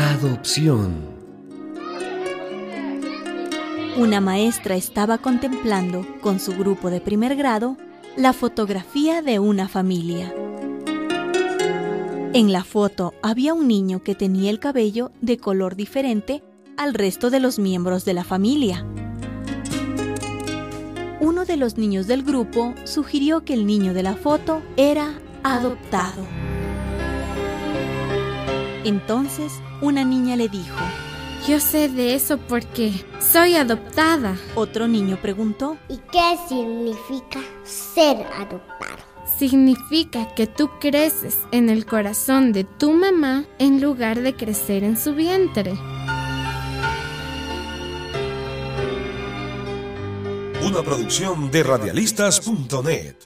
Adopción. Una maestra estaba contemplando con su grupo de primer grado la fotografía de una familia. En la foto había un niño que tenía el cabello de color diferente al resto de los miembros de la familia. Uno de los niños del grupo sugirió que el niño de la foto era adoptado. Entonces, una niña le dijo, Yo sé de eso porque soy adoptada. Otro niño preguntó, ¿Y qué significa ser adoptado? Significa que tú creces en el corazón de tu mamá en lugar de crecer en su vientre. Una producción de radialistas.net.